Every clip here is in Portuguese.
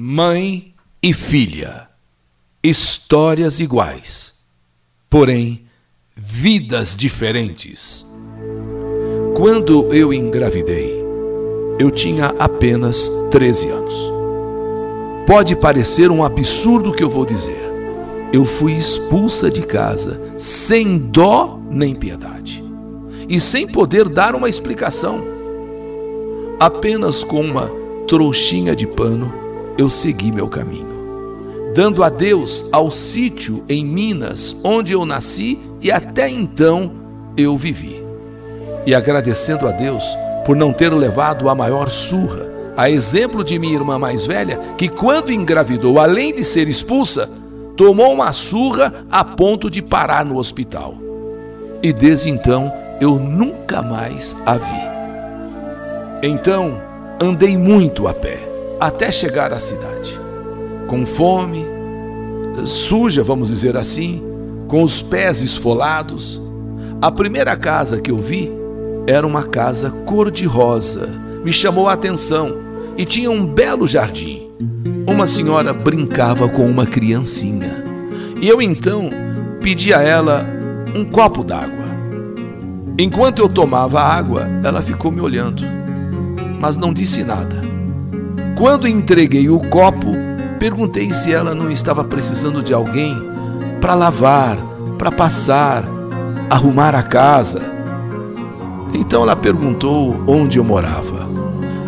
Mãe e filha, histórias iguais, porém vidas diferentes. Quando eu engravidei, eu tinha apenas 13 anos. Pode parecer um absurdo o que eu vou dizer. Eu fui expulsa de casa sem dó nem piedade e sem poder dar uma explicação. Apenas com uma trouxinha de pano eu segui meu caminho, dando adeus ao sítio em Minas, onde eu nasci e até então eu vivi. E agradecendo a Deus por não ter levado a maior surra, a exemplo de minha irmã mais velha, que quando engravidou, além de ser expulsa, tomou uma surra a ponto de parar no hospital. E desde então eu nunca mais a vi. Então andei muito a pé até chegar à cidade. Com fome, suja, vamos dizer assim, com os pés esfolados. A primeira casa que eu vi era uma casa cor-de-rosa. Me chamou a atenção e tinha um belo jardim. Uma senhora brincava com uma criancinha. E eu então pedi a ela um copo d'água. Enquanto eu tomava água, ela ficou me olhando, mas não disse nada. Quando entreguei o copo, perguntei se ela não estava precisando de alguém para lavar, para passar, arrumar a casa. Então ela perguntou onde eu morava.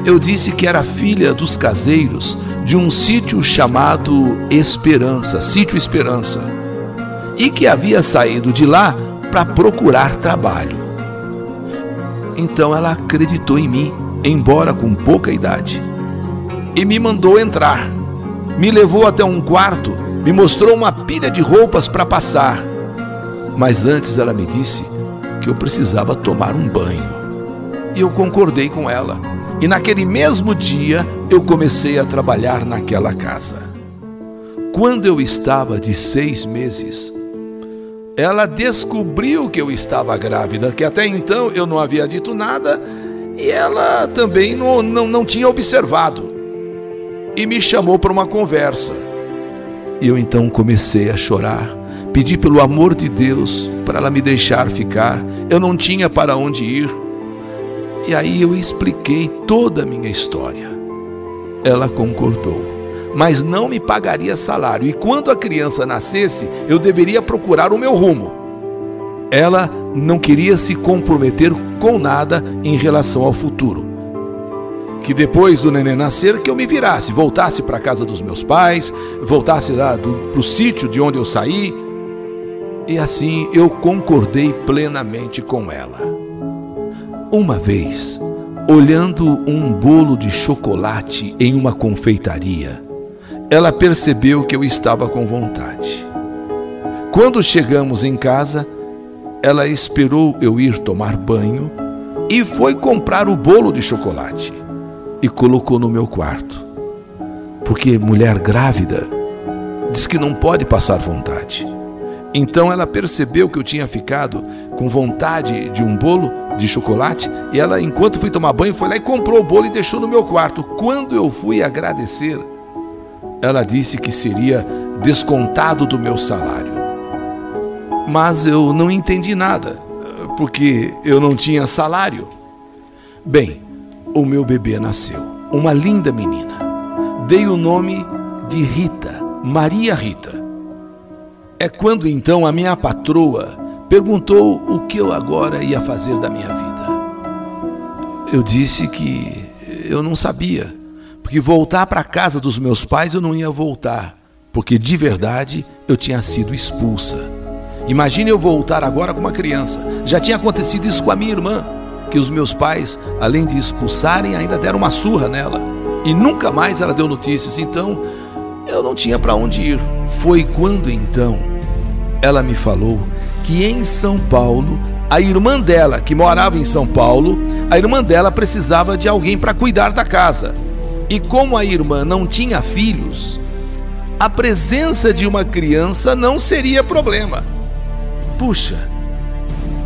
Eu disse que era filha dos caseiros de um sítio chamado Esperança, Sítio Esperança, e que havia saído de lá para procurar trabalho. Então ela acreditou em mim, embora com pouca idade e me mandou entrar. Me levou até um quarto, me mostrou uma pilha de roupas para passar. Mas antes ela me disse que eu precisava tomar um banho. E eu concordei com ela. E naquele mesmo dia eu comecei a trabalhar naquela casa. Quando eu estava de seis meses, ela descobriu que eu estava grávida, que até então eu não havia dito nada e ela também não, não, não tinha observado e me chamou para uma conversa. Eu então comecei a chorar. Pedi pelo amor de Deus para ela me deixar ficar. Eu não tinha para onde ir. E aí eu expliquei toda a minha história. Ela concordou, mas não me pagaria salário. E quando a criança nascesse, eu deveria procurar o meu rumo. Ela não queria se comprometer com nada em relação ao futuro que depois do neném nascer, que eu me virasse, voltasse para a casa dos meus pais, voltasse para o sítio de onde eu saí. E assim eu concordei plenamente com ela. Uma vez, olhando um bolo de chocolate em uma confeitaria, ela percebeu que eu estava com vontade. Quando chegamos em casa, ela esperou eu ir tomar banho e foi comprar o bolo de chocolate e colocou no meu quarto. Porque mulher grávida diz que não pode passar vontade. Então ela percebeu que eu tinha ficado com vontade de um bolo de chocolate e ela, enquanto fui tomar banho, foi lá e comprou o bolo e deixou no meu quarto. Quando eu fui agradecer, ela disse que seria descontado do meu salário. Mas eu não entendi nada, porque eu não tinha salário. Bem, o meu bebê nasceu. Uma linda menina. Dei o nome de Rita, Maria Rita. É quando então a minha patroa perguntou o que eu agora ia fazer da minha vida. Eu disse que eu não sabia, porque voltar para a casa dos meus pais eu não ia voltar, porque de verdade eu tinha sido expulsa. Imagine eu voltar agora com uma criança. Já tinha acontecido isso com a minha irmã que os meus pais, além de expulsarem, ainda deram uma surra nela. E nunca mais ela deu notícias. Então, eu não tinha para onde ir. Foi quando então ela me falou que em São Paulo, a irmã dela, que morava em São Paulo, a irmã dela precisava de alguém para cuidar da casa. E como a irmã não tinha filhos, a presença de uma criança não seria problema. Puxa,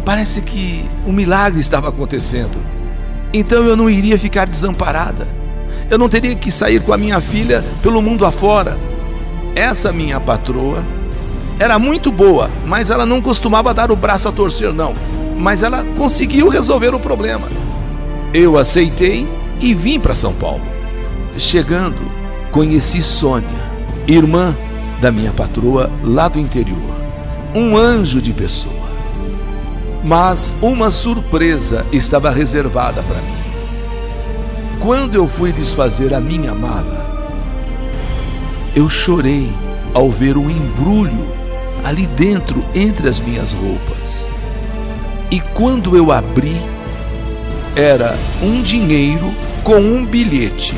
Parece que um milagre estava acontecendo. Então eu não iria ficar desamparada. eu não teria que sair com a minha filha pelo mundo afora. Essa minha patroa era muito boa, mas ela não costumava dar o braço a torcer, não. Mas ela conseguiu resolver o problema. Eu aceitei e vim para São Paulo. Chegando, conheci Sônia, irmã da minha patroa lá do interior. Um anjo de pessoa. Mas uma surpresa estava reservada para mim. Quando eu fui desfazer a minha mala, eu chorei ao ver um embrulho ali dentro entre as minhas roupas. E quando eu abri, era um dinheiro com um bilhete.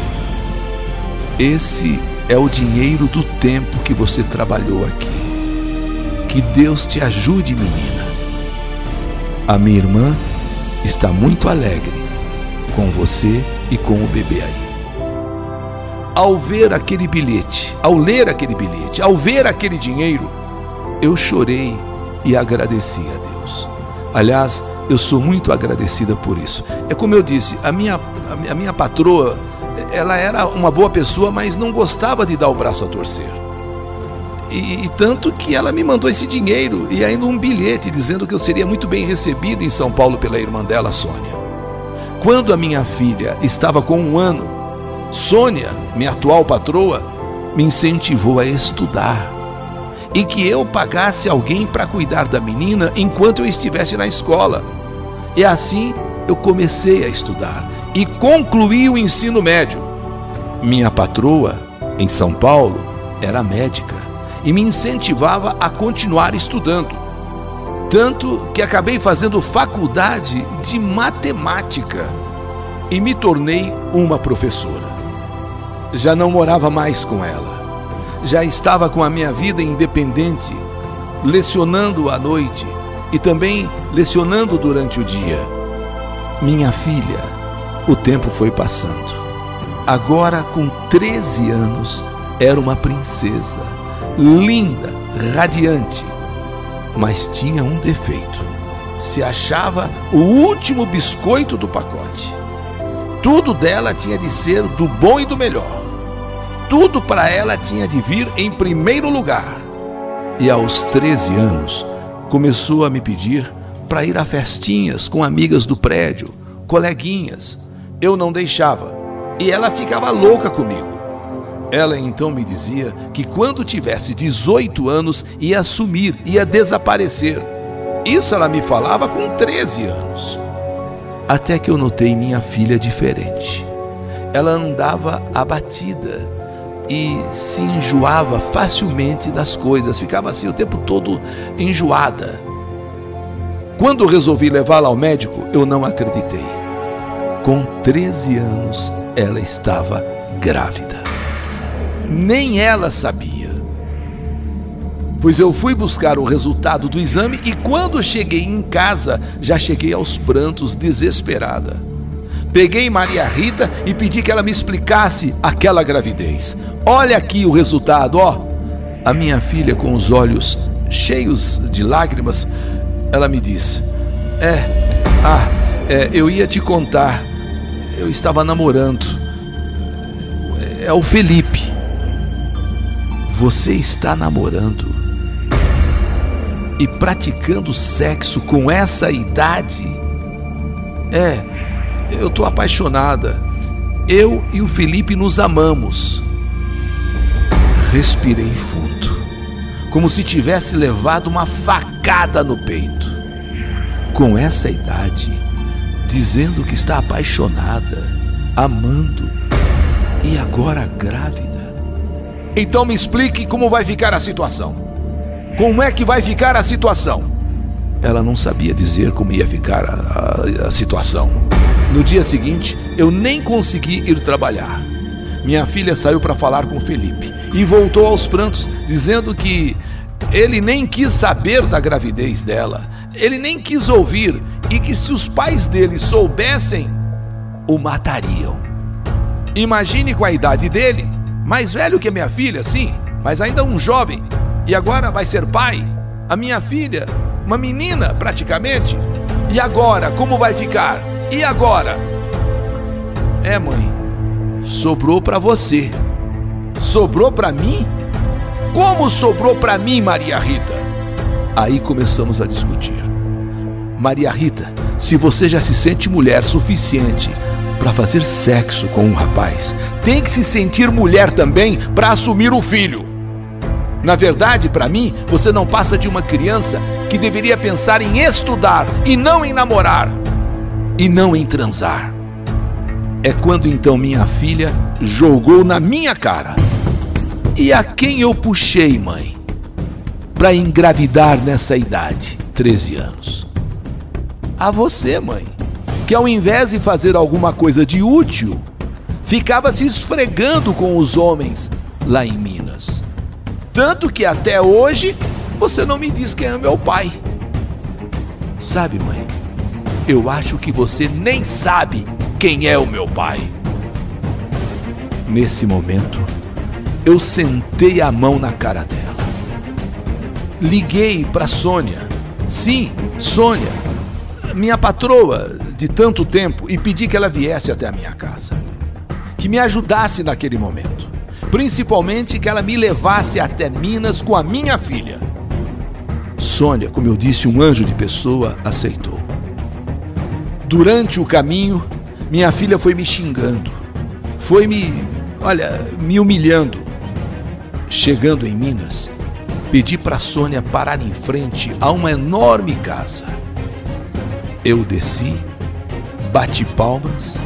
Esse é o dinheiro do tempo que você trabalhou aqui. Que Deus te ajude, menina. A minha irmã está muito alegre com você e com o bebê aí. Ao ver aquele bilhete, ao ler aquele bilhete, ao ver aquele dinheiro, eu chorei e agradeci a Deus. Aliás, eu sou muito agradecida por isso. É como eu disse, a minha, a minha patroa, ela era uma boa pessoa, mas não gostava de dar o braço a torcer. E, e, tanto que ela me mandou esse dinheiro e ainda um bilhete dizendo que eu seria muito bem recebido em São Paulo pela irmã dela, Sônia. Quando a minha filha estava com um ano, Sônia, minha atual patroa, me incentivou a estudar e que eu pagasse alguém para cuidar da menina enquanto eu estivesse na escola. E assim eu comecei a estudar e concluí o ensino médio. Minha patroa, em São Paulo, era médica e me incentivava a continuar estudando. Tanto que acabei fazendo faculdade de matemática e me tornei uma professora. Já não morava mais com ela já estava com a minha vida independente, lecionando à noite e também lecionando durante o dia. Minha filha, o tempo foi passando. Agora, com 13 anos, era uma princesa, linda, radiante, mas tinha um defeito. Se achava o último biscoito do pacote. Tudo dela tinha de ser do bom e do melhor tudo para ela tinha de vir em primeiro lugar. E aos 13 anos, começou a me pedir para ir a festinhas com amigas do prédio, coleguinhas. Eu não deixava e ela ficava louca comigo. Ela então me dizia que quando tivesse 18 anos ia sumir, ia desaparecer. Isso ela me falava com 13 anos. Até que eu notei minha filha diferente. Ela andava abatida e se enjoava facilmente das coisas, ficava assim o tempo todo enjoada. Quando resolvi levá-la ao médico, eu não acreditei. Com 13 anos, ela estava grávida. Nem ela sabia. Pois eu fui buscar o resultado do exame e quando cheguei em casa, já cheguei aos prantos, desesperada. Peguei Maria Rita e pedi que ela me explicasse aquela gravidez. Olha aqui o resultado, ó. A minha filha, com os olhos cheios de lágrimas, ela me disse: É, ah, é, eu ia te contar. Eu estava namorando. É o Felipe. Você está namorando e praticando sexo com essa idade? É, eu tô apaixonada. Eu e o Felipe nos amamos. Respirei fundo, como se tivesse levado uma facada no peito. Com essa idade, dizendo que está apaixonada, amando e agora grávida. Então me explique como vai ficar a situação. Como é que vai ficar a situação? Ela não sabia dizer como ia ficar a, a, a situação. No dia seguinte, eu nem consegui ir trabalhar. Minha filha saiu para falar com Felipe e voltou aos prantos, dizendo que ele nem quis saber da gravidez dela, ele nem quis ouvir e que se os pais dele soubessem, o matariam. Imagine com a idade dele, mais velho que minha filha, sim, mas ainda um jovem, e agora vai ser pai. A minha filha, uma menina praticamente. E agora, como vai ficar? E agora? É, mãe, sobrou para você. Sobrou para mim? Como sobrou para mim, Maria Rita? Aí começamos a discutir. Maria Rita, se você já se sente mulher suficiente para fazer sexo com um rapaz, tem que se sentir mulher também para assumir o filho. Na verdade, para mim, você não passa de uma criança que deveria pensar em estudar e não em namorar e não em transar. É quando então minha filha jogou na minha cara. E a quem eu puxei, mãe, para engravidar nessa idade, 13 anos? A você, mãe, que ao invés de fazer alguma coisa de útil, ficava se esfregando com os homens lá em Minas. Tanto que até hoje você não me diz quem é meu pai. Sabe, mãe, eu acho que você nem sabe quem é o meu pai. Nesse momento, eu sentei a mão na cara dela. Liguei para Sônia. Sim, Sônia, minha patroa de tanto tempo, e pedi que ela viesse até a minha casa. Que me ajudasse naquele momento. Principalmente que ela me levasse até Minas com a minha filha. Sônia, como eu disse, um anjo de pessoa, aceitou. Durante o caminho, minha filha foi me xingando, foi me, olha, me humilhando. Chegando em Minas, pedi para Sônia parar em frente a uma enorme casa. Eu desci, bati palmas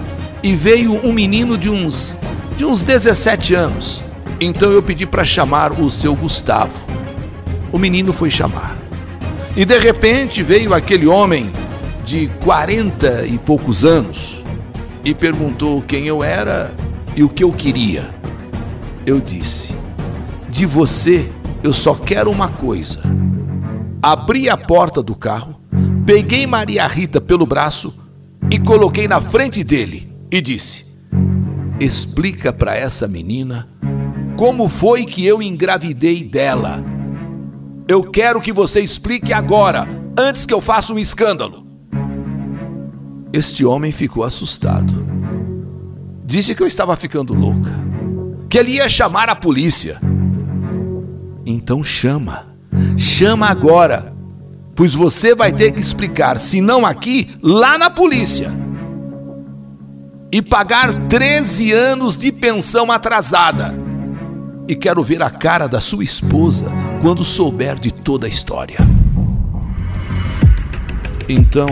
e veio um menino de uns de uns 17 anos. Então eu pedi para chamar o seu Gustavo. O menino foi chamar. E de repente veio aquele homem de 40 e poucos anos, e perguntou quem eu era e o que eu queria. Eu disse: De você eu só quero uma coisa. Abri a porta do carro, peguei Maria Rita pelo braço e coloquei na frente dele e disse: Explica para essa menina como foi que eu engravidei dela. Eu quero que você explique agora, antes que eu faça um escândalo. Este homem ficou assustado. Disse que eu estava ficando louca, que ele ia chamar a polícia. Então chama, chama agora, pois você vai ter que explicar, se não aqui, lá na polícia. E pagar 13 anos de pensão atrasada. E quero ver a cara da sua esposa quando souber de toda a história. Então,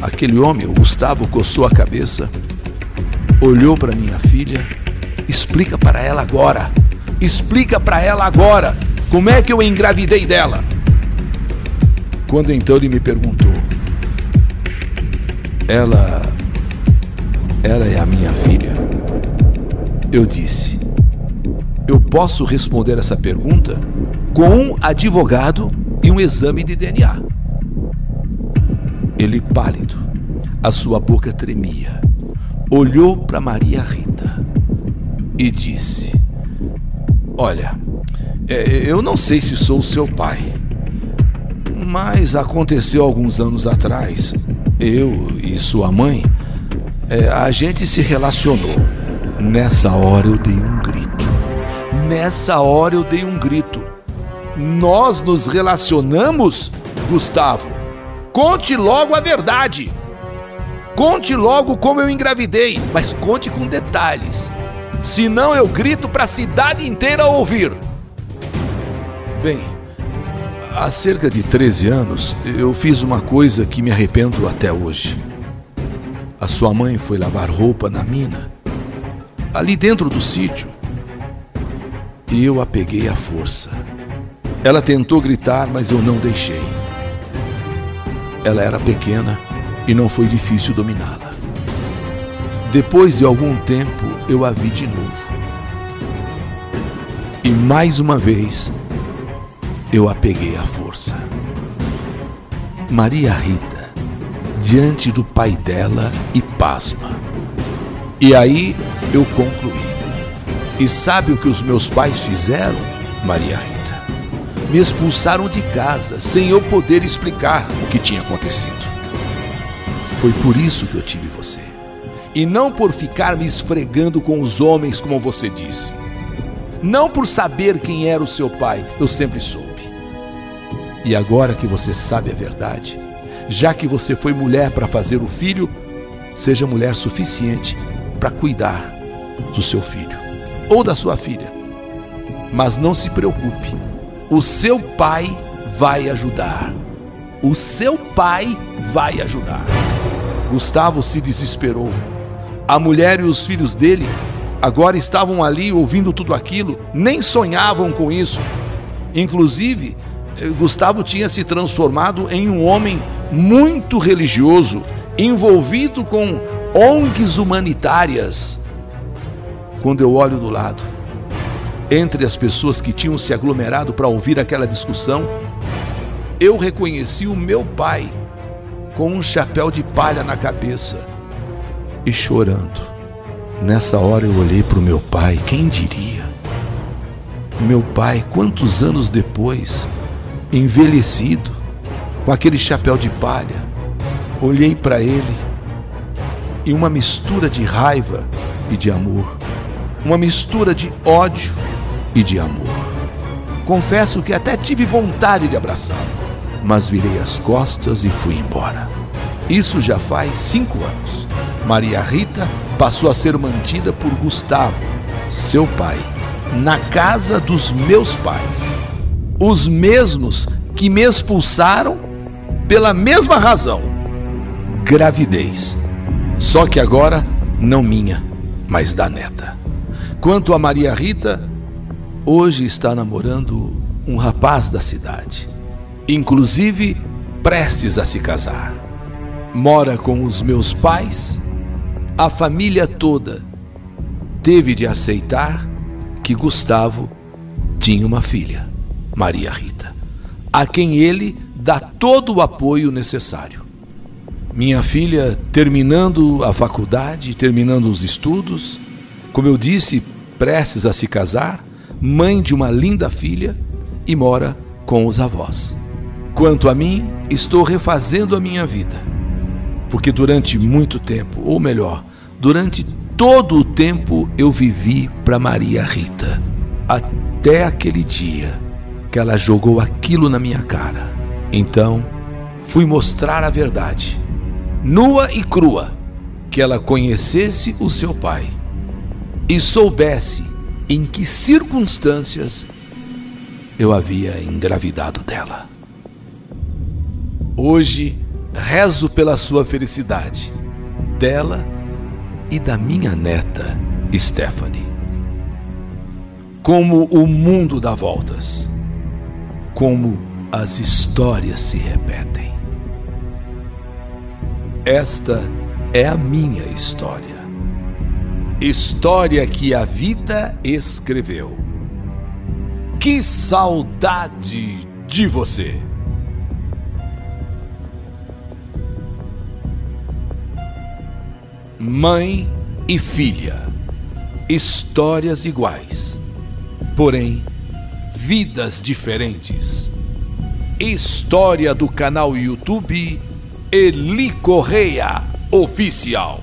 aquele homem, o Gustavo, coçou a cabeça, olhou para minha filha, explica para ela agora, explica para ela agora como é que eu engravidei dela. Quando então ele me perguntou, ela, ela é a minha filha? Eu disse, eu posso responder essa pergunta com um advogado e um exame de DNA. Ele pálido, a sua boca tremia, olhou para Maria Rita e disse: Olha, é, eu não sei se sou seu pai, mas aconteceu alguns anos atrás. Eu e sua mãe, é, a gente se relacionou. Nessa hora eu dei um grito. Nessa hora eu dei um grito. Nós nos relacionamos, Gustavo? Conte logo a verdade. Conte logo como eu engravidei, mas conte com detalhes. Senão eu grito para a cidade inteira ouvir. Bem, há cerca de 13 anos eu fiz uma coisa que me arrependo até hoje. A sua mãe foi lavar roupa na mina, ali dentro do sítio, e eu a peguei à força. Ela tentou gritar, mas eu não deixei. Ela era pequena e não foi difícil dominá-la. Depois de algum tempo, eu a vi de novo. E mais uma vez, eu a peguei à força. Maria Rita, diante do pai dela e pasma. E aí eu concluí. E sabe o que os meus pais fizeram, Maria Rita? me expulsaram de casa sem eu poder explicar o que tinha acontecido. Foi por isso que eu tive você. E não por ficar me esfregando com os homens, como você disse. Não por saber quem era o seu pai, eu sempre soube. E agora que você sabe a verdade, já que você foi mulher para fazer o filho, seja mulher suficiente para cuidar do seu filho ou da sua filha. Mas não se preocupe, o seu pai vai ajudar. O seu pai vai ajudar. Gustavo se desesperou. A mulher e os filhos dele agora estavam ali ouvindo tudo aquilo, nem sonhavam com isso. Inclusive, Gustavo tinha se transformado em um homem muito religioso, envolvido com ONGs humanitárias. Quando eu olho do lado, entre as pessoas que tinham se aglomerado para ouvir aquela discussão, eu reconheci o meu pai com um chapéu de palha na cabeça e chorando. Nessa hora eu olhei para o meu pai, quem diria? Meu pai, quantos anos depois, envelhecido, com aquele chapéu de palha, olhei para ele e uma mistura de raiva e de amor, uma mistura de ódio e de amor. Confesso que até tive vontade de abraçá-lo, mas virei as costas e fui embora. Isso já faz cinco anos. Maria Rita passou a ser mantida por Gustavo, seu pai, na casa dos meus pais. Os mesmos que me expulsaram pela mesma razão: gravidez. Só que agora não minha, mas da neta. Quanto a Maria Rita, hoje está namorando um rapaz da cidade, inclusive prestes a se casar. Mora com os meus pais a família toda teve de aceitar que Gustavo tinha uma filha, Maria Rita, a quem ele dá todo o apoio necessário. Minha filha, terminando a faculdade, terminando os estudos, como eu disse, prestes a se casar, mãe de uma linda filha e mora com os avós. Quanto a mim, estou refazendo a minha vida porque durante muito tempo, ou melhor, durante todo o tempo eu vivi para Maria Rita, até aquele dia que ela jogou aquilo na minha cara. Então, fui mostrar a verdade, nua e crua, que ela conhecesse o seu pai e soubesse em que circunstâncias eu havia engravidado dela. Hoje, rezo pela sua felicidade, dela e da minha neta, Stephanie. Como o mundo dá voltas, como as histórias se repetem. Esta é a minha história. História que a vida escreveu. Que saudade de você! mãe e filha, histórias iguais, porém vidas diferentes. História do canal YouTube Eli Correia Oficial.